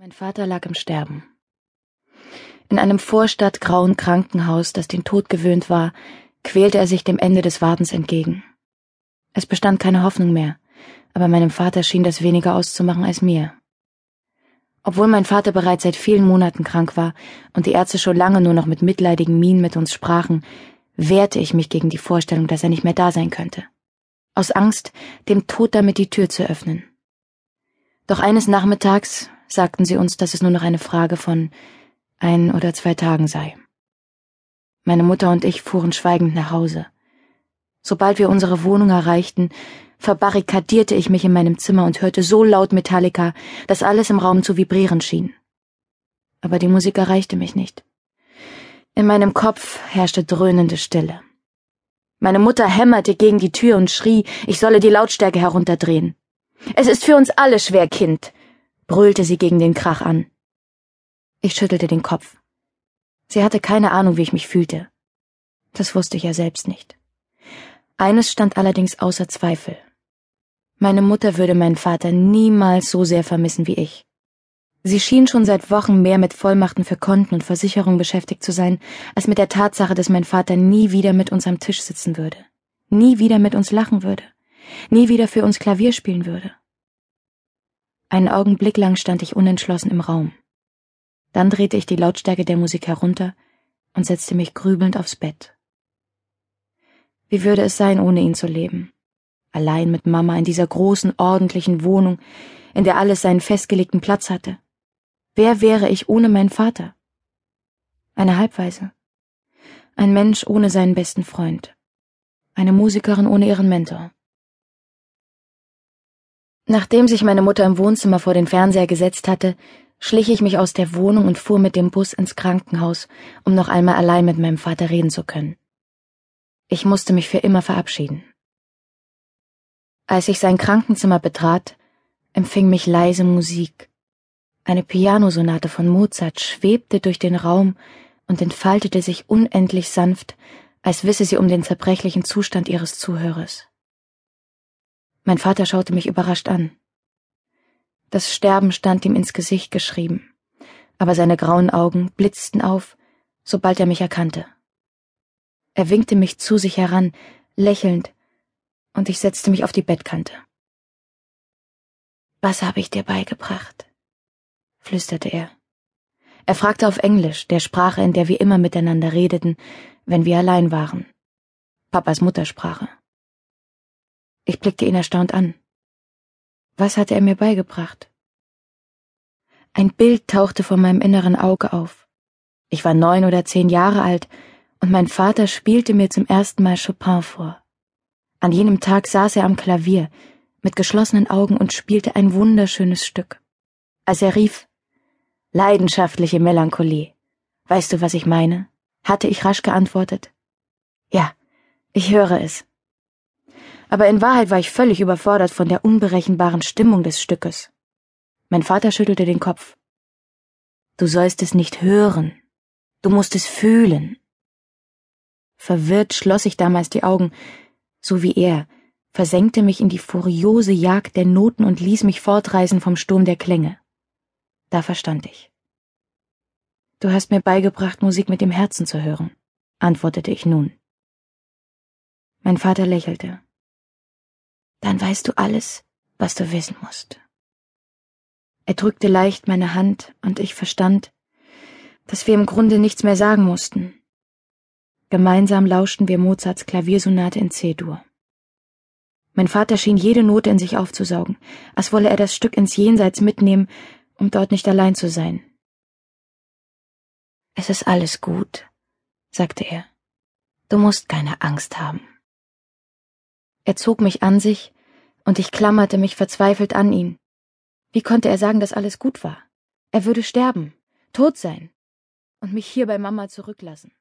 Mein Vater lag im Sterben. In einem vorstadtgrauen Krankenhaus, das den Tod gewöhnt war, quälte er sich dem Ende des Wartens entgegen. Es bestand keine Hoffnung mehr, aber meinem Vater schien das weniger auszumachen als mir. Obwohl mein Vater bereits seit vielen Monaten krank war und die Ärzte schon lange nur noch mit mitleidigen Mienen mit uns sprachen, wehrte ich mich gegen die Vorstellung, dass er nicht mehr da sein könnte. Aus Angst, dem Tod damit die Tür zu öffnen. Doch eines Nachmittags, sagten sie uns, dass es nur noch eine Frage von ein oder zwei Tagen sei. Meine Mutter und ich fuhren schweigend nach Hause. Sobald wir unsere Wohnung erreichten, verbarrikadierte ich mich in meinem Zimmer und hörte so laut Metallica, dass alles im Raum zu vibrieren schien. Aber die Musik erreichte mich nicht. In meinem Kopf herrschte dröhnende Stille. Meine Mutter hämmerte gegen die Tür und schrie, ich solle die Lautstärke herunterdrehen. Es ist für uns alle schwer, Kind, brüllte sie gegen den Krach an. Ich schüttelte den Kopf. Sie hatte keine Ahnung, wie ich mich fühlte. Das wusste ich ja selbst nicht. Eines stand allerdings außer Zweifel. Meine Mutter würde meinen Vater niemals so sehr vermissen wie ich. Sie schien schon seit Wochen mehr mit Vollmachten für Konten und Versicherungen beschäftigt zu sein, als mit der Tatsache, dass mein Vater nie wieder mit uns am Tisch sitzen würde, nie wieder mit uns lachen würde, nie wieder für uns Klavier spielen würde. Einen Augenblick lang stand ich unentschlossen im Raum. Dann drehte ich die Lautstärke der Musik herunter und setzte mich grübelnd aufs Bett. Wie würde es sein, ohne ihn zu leben? Allein mit Mama in dieser großen, ordentlichen Wohnung, in der alles seinen festgelegten Platz hatte. Wer wäre ich ohne meinen Vater? Eine Halbweise. Ein Mensch ohne seinen besten Freund. Eine Musikerin ohne ihren Mentor. Nachdem sich meine Mutter im Wohnzimmer vor den Fernseher gesetzt hatte, schlich ich mich aus der Wohnung und fuhr mit dem Bus ins Krankenhaus, um noch einmal allein mit meinem Vater reden zu können. Ich musste mich für immer verabschieden. Als ich sein Krankenzimmer betrat, empfing mich leise Musik. Eine Pianosonate von Mozart schwebte durch den Raum und entfaltete sich unendlich sanft, als wisse sie um den zerbrechlichen Zustand ihres Zuhörers. Mein Vater schaute mich überrascht an. Das Sterben stand ihm ins Gesicht geschrieben, aber seine grauen Augen blitzten auf, sobald er mich erkannte. Er winkte mich zu sich heran, lächelnd, und ich setzte mich auf die Bettkante. Was habe ich dir beigebracht? flüsterte er. Er fragte auf Englisch, der Sprache, in der wir immer miteinander redeten, wenn wir allein waren. Papas Muttersprache. Ich blickte ihn erstaunt an. Was hatte er mir beigebracht? Ein Bild tauchte vor meinem inneren Auge auf. Ich war neun oder zehn Jahre alt, und mein Vater spielte mir zum ersten Mal Chopin vor. An jenem Tag saß er am Klavier, mit geschlossenen Augen und spielte ein wunderschönes Stück. Als er rief, Leidenschaftliche Melancholie. Weißt du, was ich meine? hatte ich rasch geantwortet. Ja, ich höre es aber in Wahrheit war ich völlig überfordert von der unberechenbaren Stimmung des Stückes. Mein Vater schüttelte den Kopf. Du sollst es nicht hören, du musst es fühlen. Verwirrt schloss ich damals die Augen, so wie er, versenkte mich in die furiose Jagd der Noten und ließ mich fortreißen vom Sturm der Klänge. Da verstand ich. Du hast mir beigebracht, Musik mit dem Herzen zu hören, antwortete ich nun. Mein Vater lächelte dann weißt du alles, was du wissen musst. Er drückte leicht meine Hand, und ich verstand, dass wir im Grunde nichts mehr sagen mussten. Gemeinsam lauschten wir Mozarts Klaviersonate in C-Dur. Mein Vater schien jede Note in sich aufzusaugen, als wolle er das Stück ins Jenseits mitnehmen, um dort nicht allein zu sein. Es ist alles gut, sagte er. Du musst keine Angst haben. Er zog mich an sich, und ich klammerte mich verzweifelt an ihn. Wie konnte er sagen, dass alles gut war? Er würde sterben, tot sein und mich hier bei Mama zurücklassen.